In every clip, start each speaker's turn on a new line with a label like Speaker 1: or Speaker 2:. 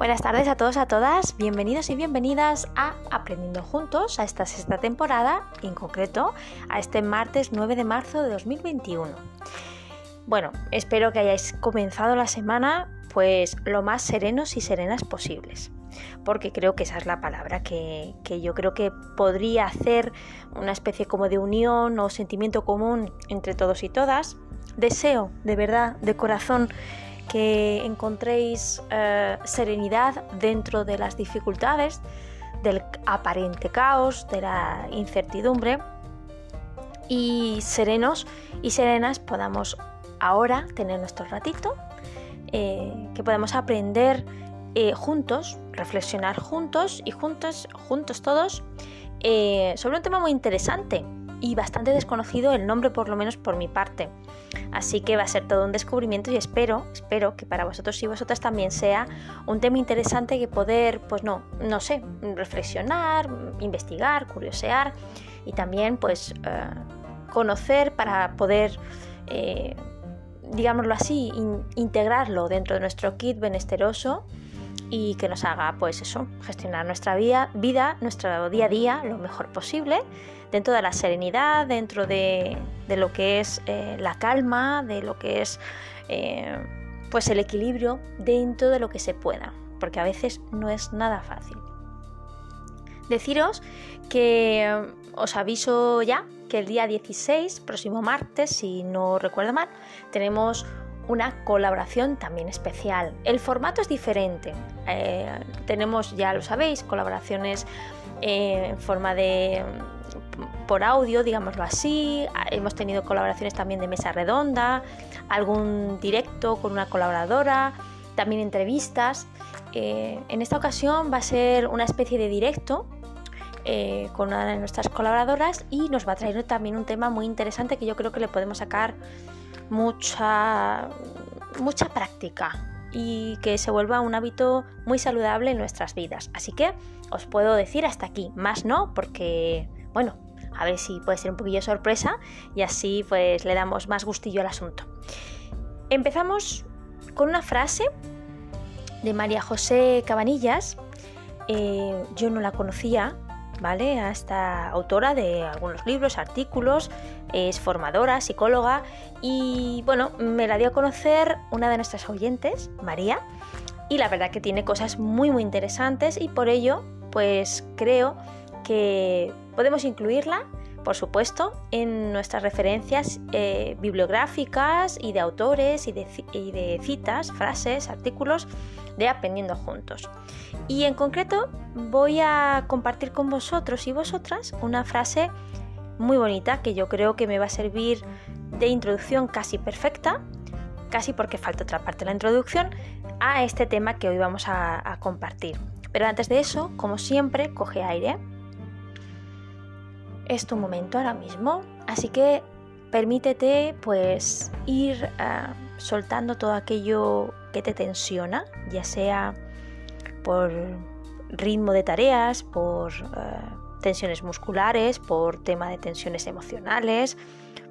Speaker 1: Buenas tardes a todos, a todas, bienvenidos y bienvenidas a Aprendiendo Juntos a esta sexta temporada, en concreto a este martes 9 de marzo de 2021. Bueno, espero que hayáis comenzado la semana pues lo más serenos y serenas posibles, porque creo que esa es la palabra que, que yo creo que podría hacer una especie como de unión o sentimiento común entre todos y todas. Deseo, de verdad, de corazón, que encontréis eh, serenidad dentro de las dificultades, del aparente caos, de la incertidumbre y serenos y serenas podamos ahora tener nuestro ratito, eh, que podamos aprender eh, juntos, reflexionar juntos y juntos, juntos todos sobre un tema muy interesante y bastante desconocido el nombre por lo menos por mi parte. Así que va a ser todo un descubrimiento y espero, espero que para vosotros y vosotras también sea un tema interesante que poder, pues no, no sé, reflexionar, investigar, curiosear y también pues eh, conocer para poder, eh, digámoslo así, integrarlo dentro de nuestro kit benesteroso y que nos haga pues eso, gestionar nuestra vida, vida, nuestro día a día lo mejor posible dentro de la serenidad, dentro de, lo que es eh, la calma, de lo que es eh, pues el equilibrio dentro de lo que se pueda, porque a veces no es nada fácil. Deciros que eh, os aviso ya que el día 16, próximo martes, si no recuerdo mal, tenemos una colaboración también especial. El formato es diferente. tenemos, ya lo sabéis, colaboraciones en forma de por audio, digámoslo así. Hemos tenido colaboraciones también de mesa redonda, algún directo con una colaboradora, también entrevistas. Eh, en esta ocasión va a ser una especie de directo eh, con una de nuestras colaboradoras y nos va a traer también un tema muy interesante que yo creo que le podemos sacar mucha, mucha práctica y que se vuelva un hábito muy saludable en nuestras vidas. Así que os puedo decir hasta aquí, más no, porque, bueno, a ver si puede ser un poquillo sorpresa y así pues le damos más gustillo al asunto. Empezamos con una frase de María José Cabanillas. Eh, yo no la conocía, ¿vale? A esta autora de algunos libros, artículos, es formadora, psicóloga y bueno, me la dio a conocer una de nuestras oyentes, María, y la verdad que tiene cosas muy muy interesantes y por ello pues creo que podemos incluirla, por supuesto, en nuestras referencias eh, bibliográficas y de autores y de, citas, frases, artículos de Aprendiendo Juntos. Y en concreto voy a compartir con vosotros y vosotras una frase muy bonita que yo creo que me va a servir de introducción casi perfecta, casi porque falta otra parte de la introducción, a este tema que hoy vamos a compartir. Pero antes de eso, como siempre, coge aire es tu momento ahora mismo, así que permítete pues ir eh, soltando todo aquello que te tensiona, ya sea por ritmo de tareas, por eh, tensiones musculares, por tema de tensiones emocionales,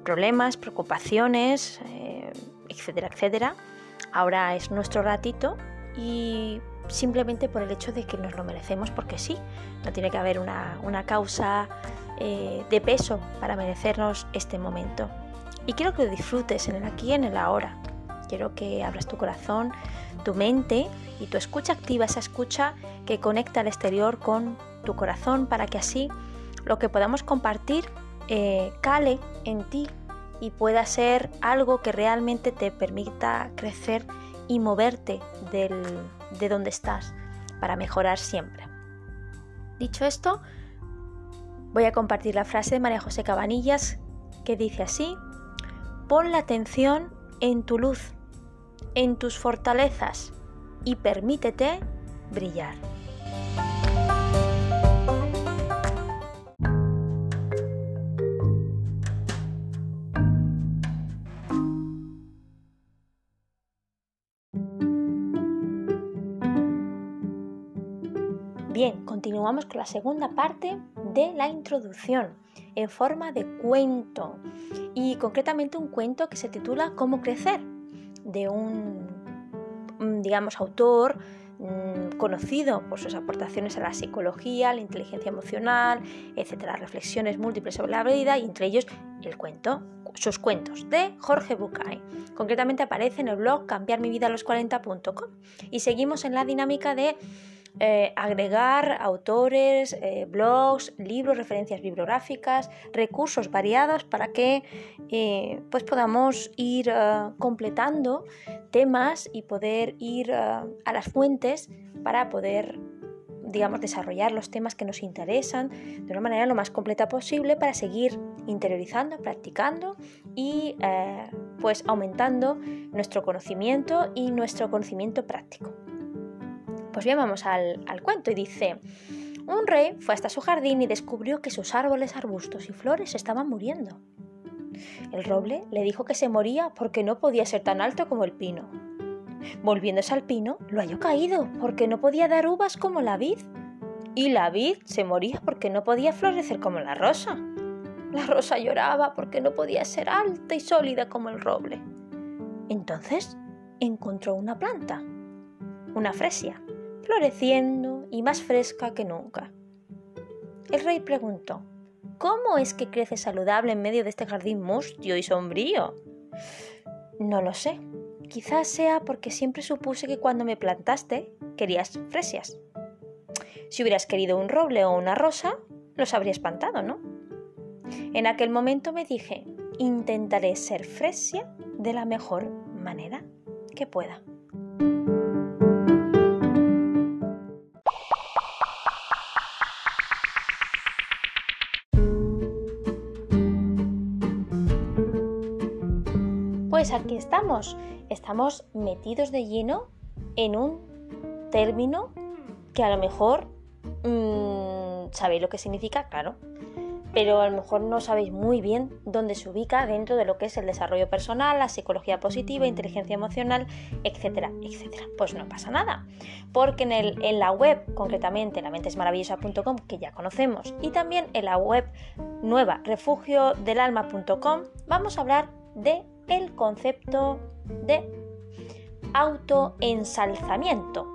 Speaker 1: problemas, preocupaciones, eh, etcétera, etcétera. Ahora es nuestro ratito y simplemente por el hecho de que nos lo merecemos porque sí, no tiene que haber una, una causa eh, de peso para merecernos este momento. Y quiero que lo disfrutes en el aquí y en el ahora. Quiero que abras tu corazón, tu mente y tu escucha activa, esa escucha que conecta al exterior con tu corazón para que así lo que podamos compartir eh, cale en ti y pueda ser algo que realmente te permita crecer y moverte de donde estás para mejorar siempre. Dicho esto, Voy a compartir la frase de María José Cabanillas que dice así, pon la atención en tu luz, en tus fortalezas y permítete brillar. Bien, continuamos con la segunda parte de la introducción en forma de cuento y concretamente un cuento que se titula Cómo crecer de un, digamos, autor mm, conocido por sus aportaciones a la psicología, la inteligencia emocional, etcétera, reflexiones múltiples sobre la vida y entre ellos el cuento, sus cuentos de Jorge Bucay. Concretamente aparece en el blog cambiarmividalos40.com y seguimos en la dinámica de eh, agregar autores, eh, blogs, libros, referencias bibliográficas, recursos variados para que eh, pues podamos ir completando temas y poder ir a las fuentes para poder digamos, desarrollar los temas que nos interesan de una manera lo más completa posible para seguir interiorizando, practicando y pues aumentando nuestro conocimiento y nuestro conocimiento práctico. Pues bien, vamos al, cuento y dice, un rey fue hasta su jardín y descubrió que sus árboles, arbustos y flores estaban muriendo. El roble le dijo que se moría porque no podía ser tan alto como el pino. Volviéndose al pino, lo halló caído porque no podía dar uvas como la vid. Y la vid se moría porque no podía florecer como la rosa. La rosa lloraba porque no podía ser alta y sólida como el roble. Entonces encontró una planta, una fresia, floreciendo y más fresca que nunca. El rey preguntó, ¿Cómo es que crece saludable en medio de este jardín mustio y sombrío? No lo sé. Quizás sea porque siempre supuse que cuando me plantaste querías fresias. Si hubieras querido un roble o una rosa, los habría espantado, ¿no? En aquel momento me dije, intentaré ser fresia de la mejor manera que pueda. Estamos, metidos de lleno en un término que a lo mejor mm, sabéis lo que significa, claro, pero a lo mejor no sabéis muy bien dónde se ubica dentro de lo que es el desarrollo personal, la psicología positiva, inteligencia emocional, etcétera, etcétera. Pues no pasa nada, porque en la web, concretamente en la mentesmaravillosa.com, que ya conocemos, y también en la web nueva, refugiodelalma.com, vamos a hablar de el concepto de autoensalzamiento,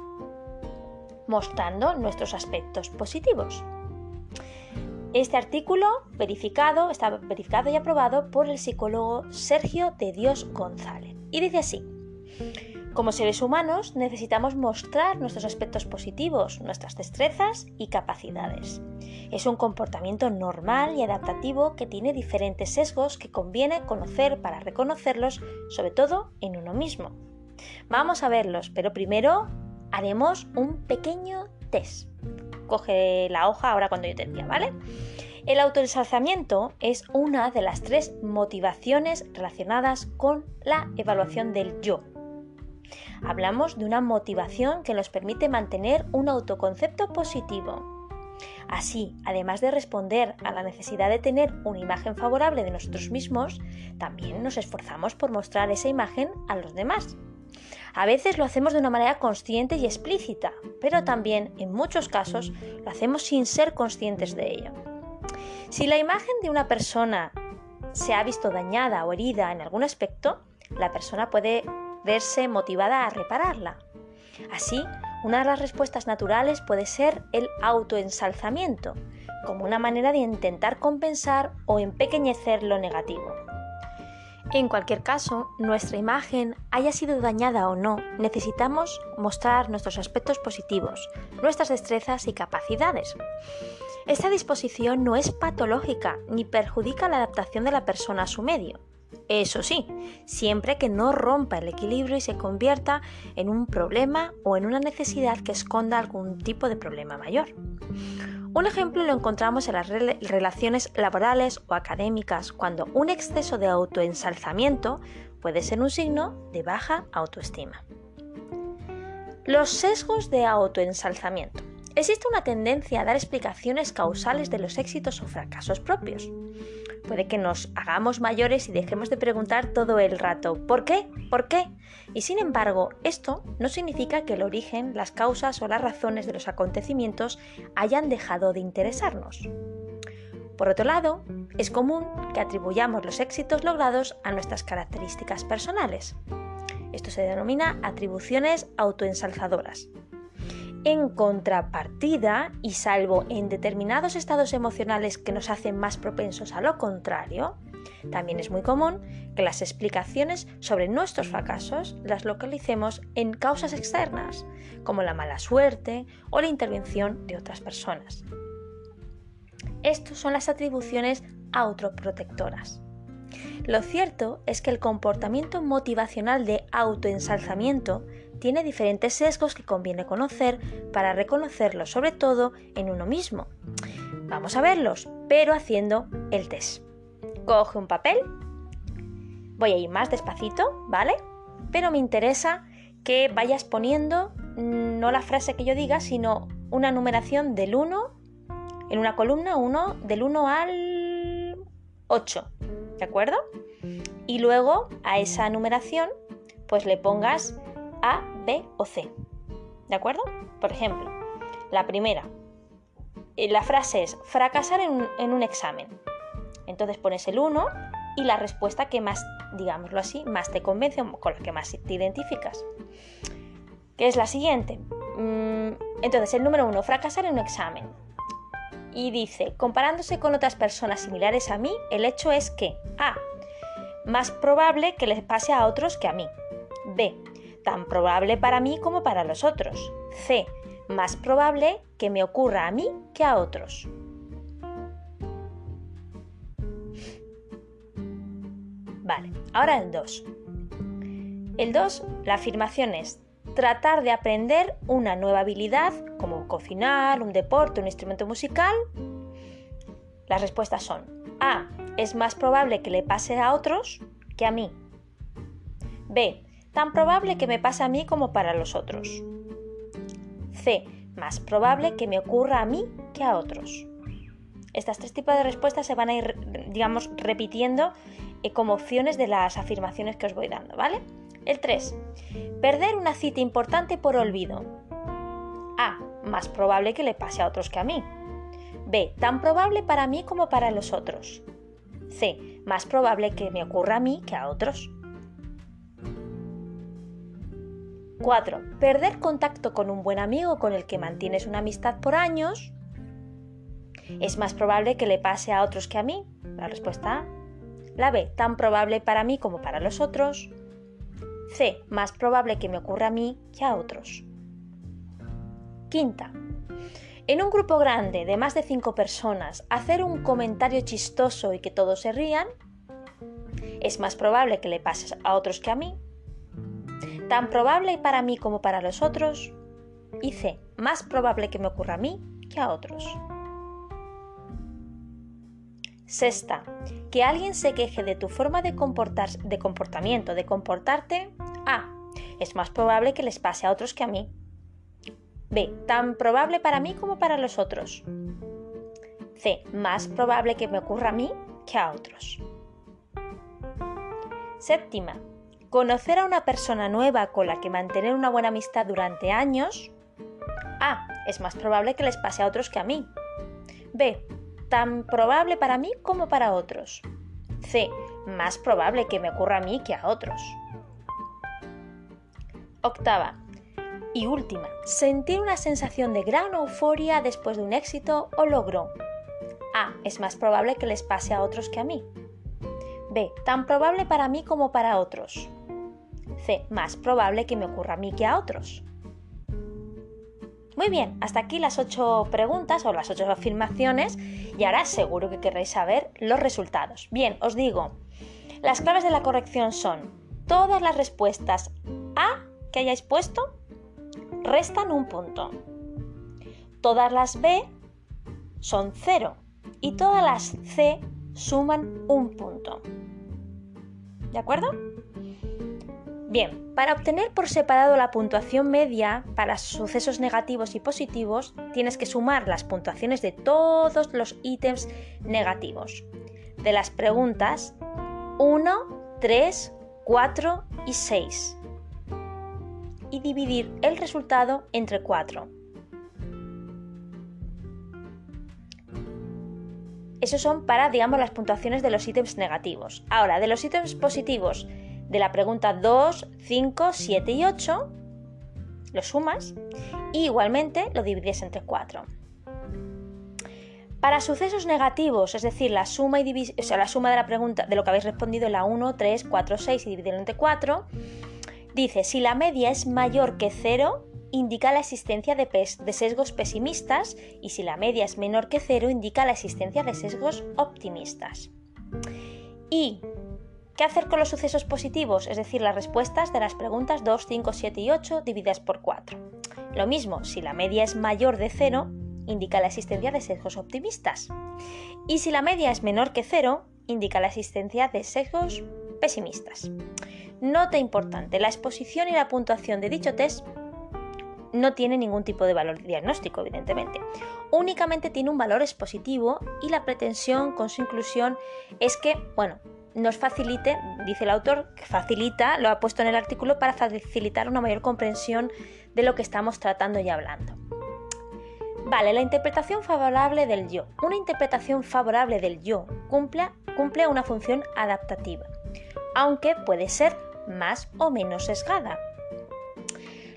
Speaker 1: mostrando nuestros aspectos positivos. Este artículo verificado, está verificado y aprobado por el psicólogo Sergio de Dios González. Y dice así, como seres humanos necesitamos mostrar nuestros aspectos positivos, nuestras destrezas y capacidades. Es un comportamiento normal y adaptativo que tiene diferentes sesgos que conviene conocer para reconocerlos, sobre todo en uno mismo. Vamos a verlos, pero primero haremos un pequeño test. Coge la hoja ahora cuando yo te diga, ¿vale? El autoensalzamiento es una de las tres motivaciones relacionadas con la evaluación del yo Hablamos de una motivación que nos permite mantener un autoconcepto positivo. Así, además de responder a la necesidad de tener una imagen favorable de nosotros mismos, también nos esforzamos por mostrar esa imagen a los demás. A veces lo hacemos de una manera consciente y explícita, pero también en muchos casos lo hacemos sin ser conscientes de ello. Si la imagen de una persona se ha visto dañada o herida en algún aspecto, la persona puede verse motivada a repararla. Así, una de las respuestas naturales puede ser el autoensalzamiento, como una manera de intentar compensar o empequeñecer lo negativo. En cualquier caso, nuestra imagen haya sido dañada o no, necesitamos mostrar nuestros aspectos positivos, nuestras destrezas y capacidades. Esta disposición no es patológica ni perjudica la adaptación de la persona a su medio. Eso sí, siempre que no rompa el equilibrio y se convierta en un problema o en una necesidad que esconda algún tipo de problema mayor. Un ejemplo lo encontramos en las relaciones laborales o académicas, cuando un exceso de autoensalzamiento puede ser un signo de baja autoestima. Los sesgos de autoensalzamiento. Existe una tendencia a dar explicaciones causales de los éxitos o fracasos propios. Puede que nos hagamos mayores y dejemos de preguntar todo el rato ¿por qué? ¿por qué? Y sin embargo, esto no significa que el origen, las causas o las razones de los acontecimientos hayan dejado de interesarnos. Por otro lado, es común que atribuyamos los éxitos logrados a nuestras características personales. Esto se denomina atribuciones autoensalzadoras En contrapartida, y salvo en determinados estados emocionales que nos hacen más propensos a lo contrario, también es muy común que las explicaciones sobre nuestros fracasos las localicemos en causas externas, como la mala suerte o la intervención de otras personas. Estas son las atribuciones autoprotectoras. Lo cierto es que el comportamiento motivacional de autoensalzamiento tiene diferentes sesgos que conviene conocer para reconocerlos, sobre todo en uno mismo. Vamos a verlos, pero haciendo el test. Coge un papel. Voy a ir más despacito, ¿vale? Pero me interesa que vayas poniendo mm, no la frase que yo diga, sino una numeración del 1 en una columna 1 del 1 al 8, ¿de acuerdo? Y luego a esa numeración pues le pongas A, B o C, ¿de acuerdo? Por ejemplo, la primera, eh, la frase es fracasar en un, en un examen. Entonces pones el 1 y la respuesta que más, digámoslo así, más te convence o con la que más te identificas. ¿Qué es la siguiente? Mm, entonces, el número 1, fracasar en un examen y dice, comparándose con otras personas similares a mí, el hecho es que A. Más probable que les pase a otros que a mí. B. Tan probable para mí como para los otros. C. Más probable que me ocurra a mí que a otros. Vale, ahora el 2. El 2, la afirmación es tratar de aprender una nueva habilidad como cocinar, un deporte, un instrumento musical? Las respuestas son A. Es más probable que le pase a otros que a mí. B. Tan probable que me pase a mí como para los otros. C. Más probable que me ocurra a mí que a otros. Estas tres tipos de respuestas se van a ir, digamos, repitiendo eh, como opciones de las afirmaciones que os voy dando, ¿vale? El 3. Perder una cita importante por olvido. A. Más probable que le pase a otros que a mí. B. Tan probable para mí como para los otros. C. Más probable que me ocurra a mí que a otros. 4. Perder contacto con un buen amigo con el que mantienes una amistad por años. Es más probable que le pase a otros que a mí. La respuesta A. La B. Tan probable para mí como para los otros. C. Más probable que me ocurra a mí que a otros. Quinta. En un grupo grande de más de 5 personas, hacer un comentario chistoso y que todos se rían es más probable que le pase a otros que a mí. Tan probable para mí como para los otros. Y C. Más probable que me ocurra a mí que a otros. Sexta, que alguien se queje de tu forma de, de comportamiento, de comportarte. A. Es más probable que les pase a otros que a mí. B. Tan probable para mí como para los otros. C. Más probable que me ocurra a mí que a otros. Séptima. Conocer a una persona nueva con la que mantener una buena amistad durante años. A. Es más probable que les pase a otros que a mí. B tan probable para mí como para otros. C. Más probable que me ocurra a mí que a otros. Octava. Y última, sentir una sensación de gran euforia después de un éxito o logro. A. Es más probable que les pase a otros que a mí. B. Tan probable para mí como para otros. C. Más probable que me ocurra a mí que a otros. Muy bien, hasta aquí las ocho preguntas o las ocho afirmaciones y ahora seguro que querréis saber los resultados. Bien, os digo, las claves de la corrección son todas las respuestas A que hayáis puesto restan un punto. Todas las B son cero y todas las C suman un punto. ¿De acuerdo? Bien, para obtener por separado la puntuación media para sucesos negativos y positivos, tienes que sumar las puntuaciones de todos los ítems negativos. De las preguntas 1, 3, 4 y 6. Y dividir el resultado entre 4. Esos son para, digamos, las puntuaciones de los ítems negativos. Ahora, de los ítems positivos, de la pregunta 2, 5, 7 y 8, lo sumas Y igualmente lo divides entre 4. Para sucesos negativos, es decir, la suma, y la suma de la pregunta de lo que habéis respondido en la 1, 3, 4, 6 y dividirlo entre 4, dice, si la media es mayor que 0, indica la existencia de, de, sesgos pesimistas y si la media es menor que 0, indica la existencia de sesgos optimistas. ¿Y qué hacer con los sucesos positivos? Es decir, las respuestas de las preguntas 2, 5, 7 y 8 divididas por 4. Lo mismo, si la media es mayor de 0, indica la existencia de sesgos optimistas. Y si la media es menor que cero, indica la existencia de sesgos pesimistas. Nota importante, la exposición y la puntuación de dicho test no tiene ningún tipo de valor diagnóstico, evidentemente. Únicamente tiene un valor expositivo y la pretensión con su inclusión es que, bueno, nos facilite, dice el autor, que facilita, lo ha puesto en el artículo, para facilitar una mayor comprensión de lo que estamos tratando y hablando. Vale, la interpretación favorable del yo. Una interpretación favorable del yo cumple, cumple una función adaptativa, aunque puede ser más o menos sesgada.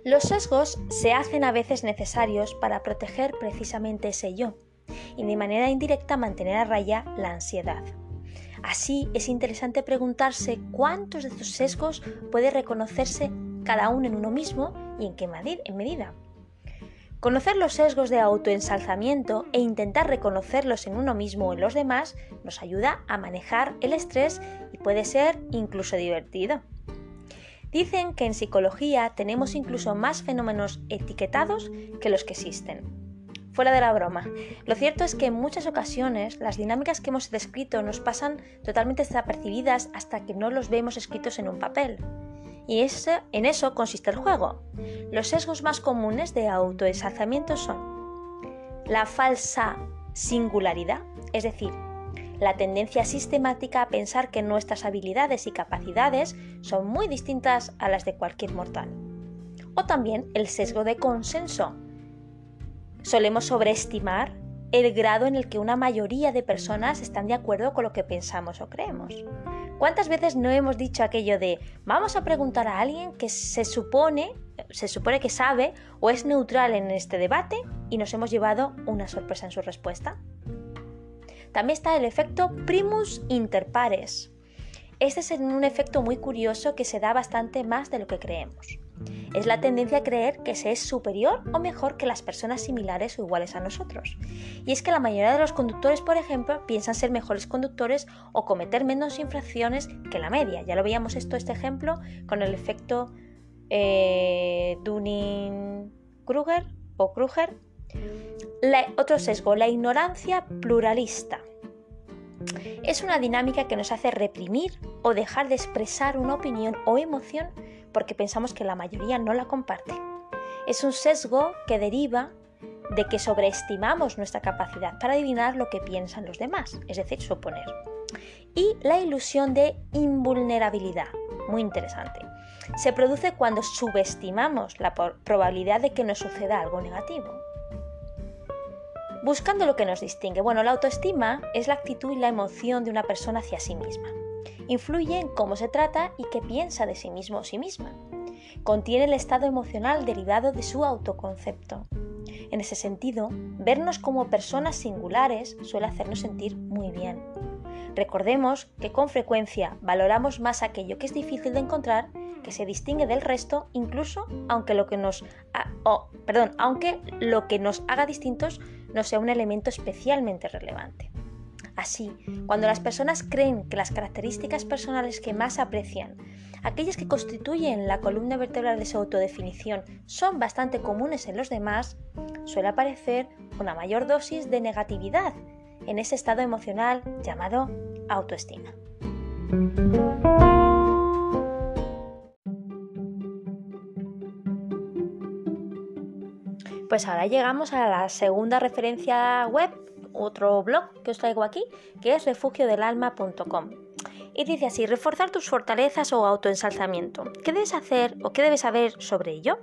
Speaker 1: Los sesgos se hacen a veces necesarios para proteger precisamente ese yo y de manera indirecta mantener a raya la ansiedad. Así es interesante preguntarse cuántos de estos sesgos puede reconocerse cada uno en uno mismo y en qué medida. Conocer los sesgos de autoensalzamiento e intentar reconocerlos en uno mismo o en los demás nos ayuda a manejar el estrés y puede ser incluso divertido. Dicen que en psicología tenemos incluso más fenómenos etiquetados que los que existen. Fuera de la broma, lo cierto es que en muchas ocasiones las dinámicas que hemos descrito nos pasan totalmente desapercibidas hasta que no los vemos escritos en un papel. Y en eso consiste el juego. Los sesgos más comunes de autoensalzamiento son la falsa singularidad, es decir, la tendencia sistemática a pensar que nuestras habilidades y capacidades son muy distintas a las de cualquier mortal. O también el sesgo de consenso. Solemos sobreestimar el grado en el que una mayoría de personas están de acuerdo con lo que pensamos o creemos. ¿Cuántas veces no hemos dicho aquello de vamos a preguntar a alguien que se supone, se supone que sabe o es neutral en este debate y nos hemos llevado una sorpresa en su respuesta? También está el efecto primus inter pares. Este es un efecto muy curioso que se da bastante más de lo que creemos. Es la tendencia a creer que se es superior o mejor que las personas similares o iguales a nosotros. Y es que la mayoría de los conductores, por ejemplo, piensan ser mejores conductores o cometer menos infracciones que la media. Ya lo veíamos esto, este ejemplo, con el efecto eh, Dunning-Kruger o Kruger. otro sesgo, la ignorancia pluralista. Es una dinámica que nos hace reprimir o dejar de expresar una opinión o emoción porque pensamos que la mayoría no la comparte. Es un sesgo que deriva de que sobreestimamos nuestra capacidad para adivinar lo que piensan los demás, es decir, suponer. Y la ilusión de invulnerabilidad, muy interesante. Se produce cuando subestimamos la probabilidad de que nos suceda algo negativo. Buscando lo que nos distingue. Bueno, la autoestima es la actitud y la emoción de una persona hacia sí misma influye en cómo se trata y qué piensa de sí mismo o sí misma. Contiene el estado emocional derivado de su autoconcepto. En ese sentido, vernos como personas singulares suele hacernos sentir muy bien. Recordemos que con frecuencia valoramos más aquello que es difícil de encontrar, que se distingue del resto, incluso aunque lo que nos, perdón, aunque lo que nos haga distintos no sea un elemento especialmente relevante. Así, cuando las personas creen que las características personales que más aprecian, aquellas que constituyen la columna vertebral de su autodefinición, son bastante comunes en los demás, suele aparecer una mayor dosis de negatividad en ese estado emocional llamado autoestima. Pues ahora llegamos a la segunda referencia web otro blog que os traigo aquí, que es refugiodelalma.com. Y dice así, reforzar tus fortalezas o autoensalzamiento. ¿Qué debes hacer o qué debes saber sobre ello?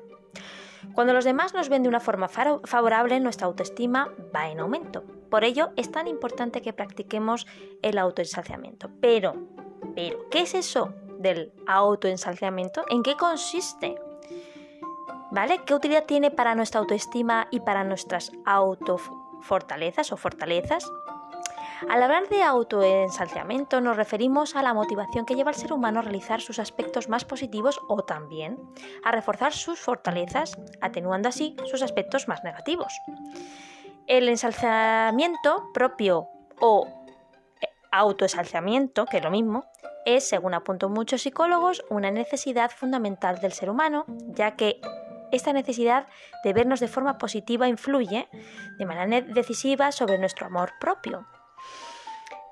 Speaker 1: Cuando los demás nos ven de una forma favorable, nuestra autoestima va en aumento. Por ello, es tan importante que practiquemos el autoensalzamiento. Pero, pero, ¿qué es eso del autoensalzamiento? ¿En qué consiste? ¿vale? ¿Qué utilidad tiene para nuestra autoestima y para nuestras autofortalezas o fortalezas? Al hablar de autoensalciamiento nos referimos a la motivación que lleva al ser humano a realizar sus aspectos más positivos o también a reforzar sus fortalezas, atenuando así sus aspectos más negativos. El ensalzamiento propio o autoensalciamiento, que es lo mismo, es, según apuntan muchos psicólogos, una necesidad fundamental del ser humano, ya que esta necesidad de vernos de forma positiva influye de manera decisiva sobre nuestro amor propio.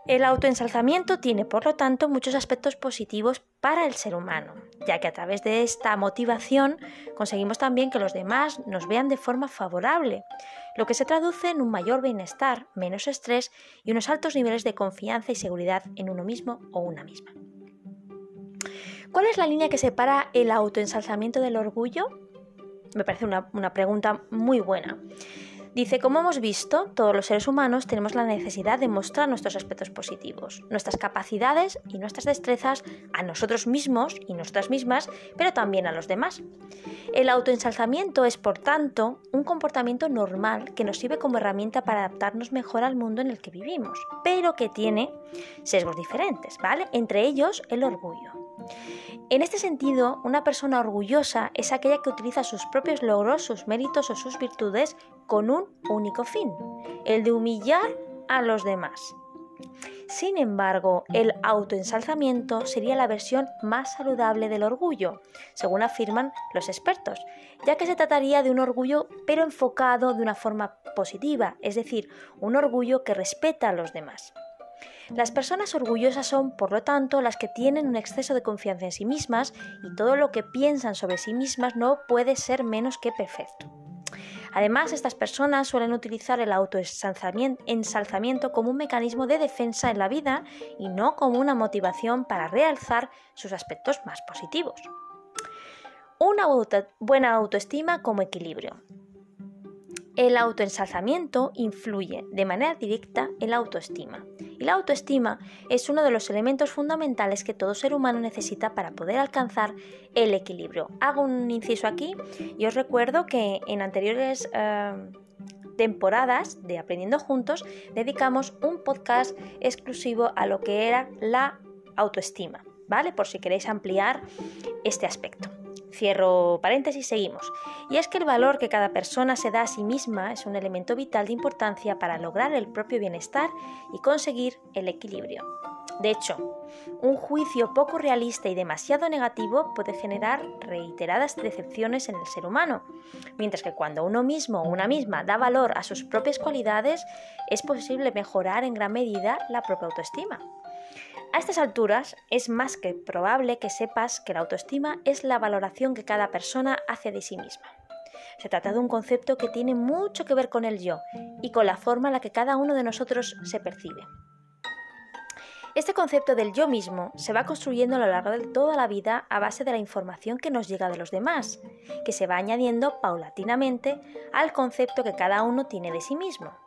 Speaker 1: El autoensalzamiento tiene, por lo tanto, muchos aspectos positivos para el ser humano, ya que a través de esta motivación conseguimos también que los demás nos vean de forma favorable, lo que se traduce en un mayor bienestar, menos estrés y unos altos niveles de confianza y seguridad en uno mismo o una misma. ¿Cuál es la línea que separa el autoensalzamiento del orgullo? Me parece una, una pregunta muy buena. Dice, como hemos visto, todos los seres humanos tenemos la necesidad de mostrar nuestros aspectos positivos, nuestras capacidades y nuestras destrezas a nosotros mismos y nosotras mismas, pero también a los demás. El autoensalzamiento es, por tanto, un comportamiento normal que nos sirve como herramienta para adaptarnos mejor al mundo en el que vivimos, pero que tiene sesgos diferentes, ¿vale? Entre ellos el orgullo. En este sentido, una persona orgullosa es aquella que utiliza sus propios logros, sus méritos o sus virtudes con un único fin, el de humillar a los demás. Sin embargo, el autoensalzamiento sería la versión más saludable del orgullo, según afirman los expertos, ya que se trataría de un orgullo pero enfocado de una forma positiva, es decir, un orgullo que respeta a los demás. Las personas orgullosas son, por lo tanto, las que tienen un exceso de confianza en sí mismas y todo lo que piensan sobre sí mismas no puede ser menos que perfecto. Además, estas personas suelen utilizar el autoensalzamiento como un mecanismo de defensa en la vida y no como una motivación para realzar sus aspectos más positivos. Una buena autoestima como equilibrio. El autoensalzamiento influye de manera directa en la autoestima. Y la autoestima es uno de los elementos fundamentales que todo ser humano necesita para poder alcanzar el equilibrio. Hago un inciso aquí y os recuerdo que en anteriores eh, temporadas de Aprendiendo Juntos dedicamos un podcast exclusivo a lo que era la autoestima, ¿vale? Por si queréis ampliar este aspecto. Cierro paréntesis, seguimos. Y es que el valor que cada persona se da a sí misma es un elemento vital de importancia para lograr el propio bienestar y conseguir el equilibrio. De hecho, un juicio poco realista y demasiado negativo puede generar reiteradas decepciones en el ser humano, mientras que cuando uno mismo o una misma da valor a sus propias cualidades, es posible mejorar en gran medida la propia autoestima. A estas alturas es más que probable que sepas que la autoestima es la valoración que cada persona hace de sí misma. Se trata de un concepto que tiene mucho que ver con el yo y con la forma en la que cada uno de nosotros se percibe. Este concepto del yo mismo se va construyendo a lo largo de toda la vida a base de la información que nos llega de los demás, que se va añadiendo paulatinamente al concepto que cada uno tiene de sí mismo.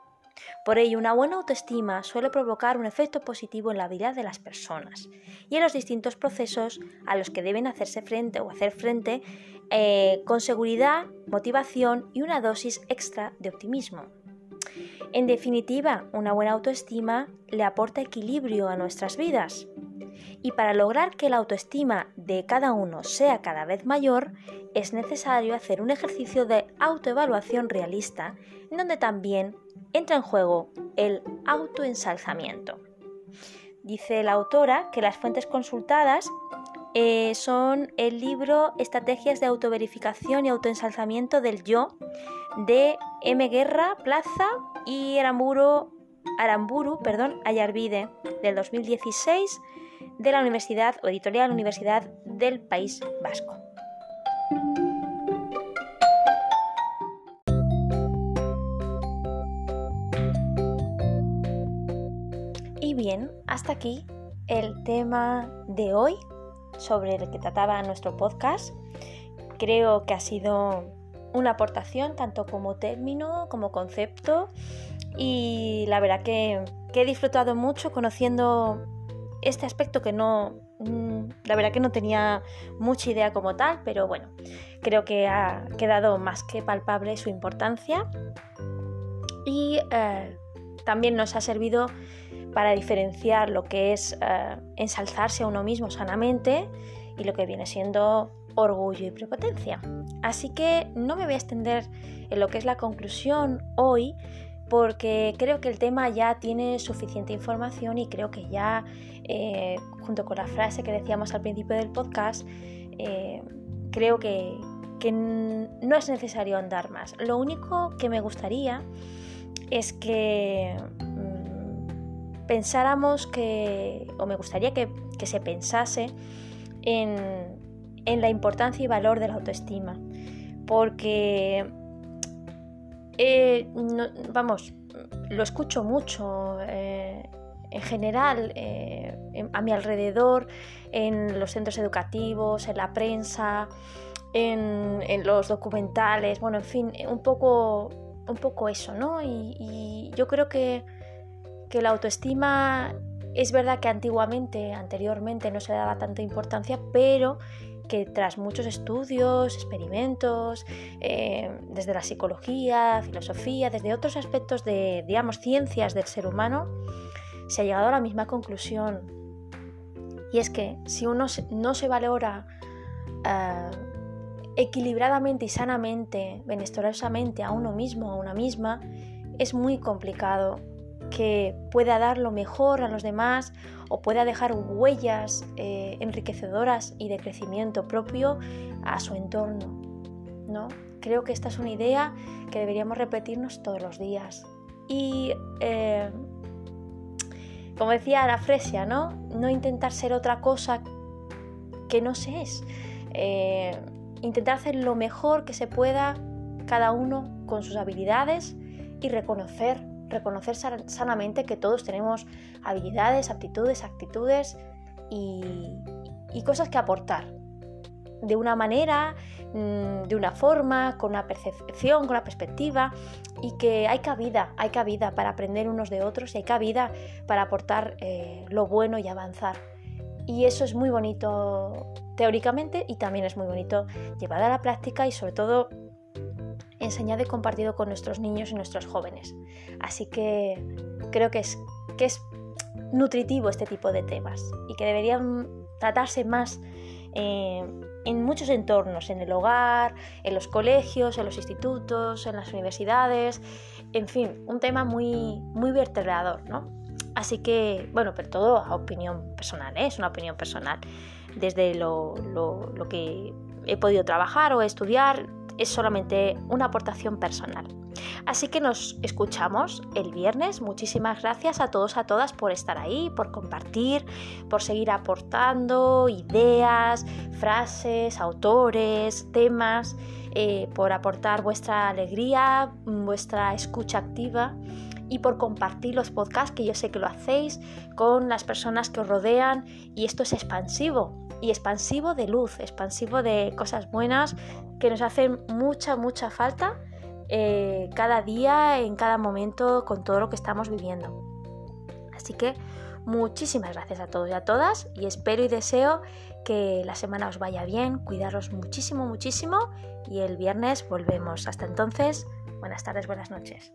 Speaker 1: Por ello, una buena autoestima suele provocar un efecto positivo en la vida de las personas y en los distintos procesos a los que deben hacerse frente o hacer frente eh, con seguridad, motivación y una dosis extra de optimismo. En definitiva, una buena autoestima le aporta equilibrio a nuestras vidas. Y para lograr que la autoestima de cada uno sea cada vez mayor, es necesario hacer un ejercicio de autoevaluación realista, donde también entra en juego el autoensalzamiento. Dice la autora que las fuentes consultadas eh, son el libro Estrategias de autoverificación y autoensalzamiento del yo de M. Guerra Plaza y Aramburu, Aramburu perdón, Ayarvide del 2016 de la Universidad o Editorial Universidad del País Vasco. Bien, hasta aquí el tema de hoy sobre el que trataba nuestro podcast. Creo que ha sido una aportación tanto como término como concepto y la verdad que, he disfrutado mucho conociendo este aspecto que no, mm, la verdad que no tenía mucha idea como tal, pero bueno, creo que ha quedado más que palpable su importancia y eh, también nos ha servido para diferenciar lo que es eh, ensalzarse a uno mismo sanamente y lo que viene siendo orgullo y prepotencia. Así que no me voy a extender en lo que es la conclusión hoy, porque creo que el tema ya tiene suficiente información y creo que ya, eh, junto con la frase que decíamos al principio del podcast, eh, creo que, no es necesario andar más. Lo único que me gustaría es que pensáramos que, o me gustaría que, se pensase en, en la importancia y valor de la autoestima, porque eh, vamos, lo escucho mucho eh, en general eh, a mi alrededor, en los centros educativos, en la prensa, en, los documentales, bueno, en fin, un poco, un poco eso, ¿no? Y, yo creo que, que la autoestima es verdad que antiguamente, anteriormente, no se daba tanta importancia, pero que tras muchos estudios, experimentos, eh, desde la psicología, filosofía, desde otros aspectos de, digamos, ciencias del ser humano, se ha llegado a la misma conclusión. Y es que si uno no se valora eh, equilibradamente y sanamente, benestorosamente a uno mismo, a una misma, es muy complicado que pueda dar lo mejor a los demás o pueda dejar huellas eh, enriquecedoras y de crecimiento propio a su entorno. ¿no? Creo que esta es una idea que deberíamos repetirnos todos los días. Y eh, como decía la Fresia, ¿no? no intentar ser otra cosa que no se es. Eh, intentar hacer lo mejor que se pueda cada uno con sus habilidades y reconocer reconocer sanamente que todos tenemos habilidades, aptitudes, actitudes y, cosas que aportar. De una manera, mm, de una forma, con una percepción, con una perspectiva, y que hay cabida, hay cabida para aprender unos de otros y hay cabida para aportar eh, lo bueno y avanzar. Y eso es muy bonito teóricamente y también es muy bonito llevado a la práctica y sobre todo enseñado y compartido con nuestros niños y nuestros jóvenes. Así que creo que es, que es nutritivo este tipo de temas y que deberían tratarse más eh, en muchos entornos, en el hogar, en los colegios, en los institutos, en las universidades, en fin, un tema muy, muy vertebrador, ¿no? Así que, bueno, pero todo a opinión personal, ¿eh? es una opinión personal. Desde lo, lo, lo que he podido trabajar o estudiar, es solamente una aportación personal. Así que nos escuchamos el viernes. Muchísimas gracias a todos, a todas por estar ahí, por compartir, por seguir aportando ideas, frases, autores, temas, eh, por aportar vuestra alegría, vuestra escucha activa y por compartir los podcasts que yo sé que lo hacéis con las personas que os rodean y esto es expansivo y expansivo de luz, expansivo de cosas buenas que nos hacen mucha, mucha falta eh, cada día, en cada momento, con todo lo que estamos viviendo. Así que muchísimas gracias a todos y a todas y espero y deseo que la semana os vaya bien, cuidaros muchísimo, muchísimo y el viernes volvemos. Hasta entonces, buenas tardes, buenas noches.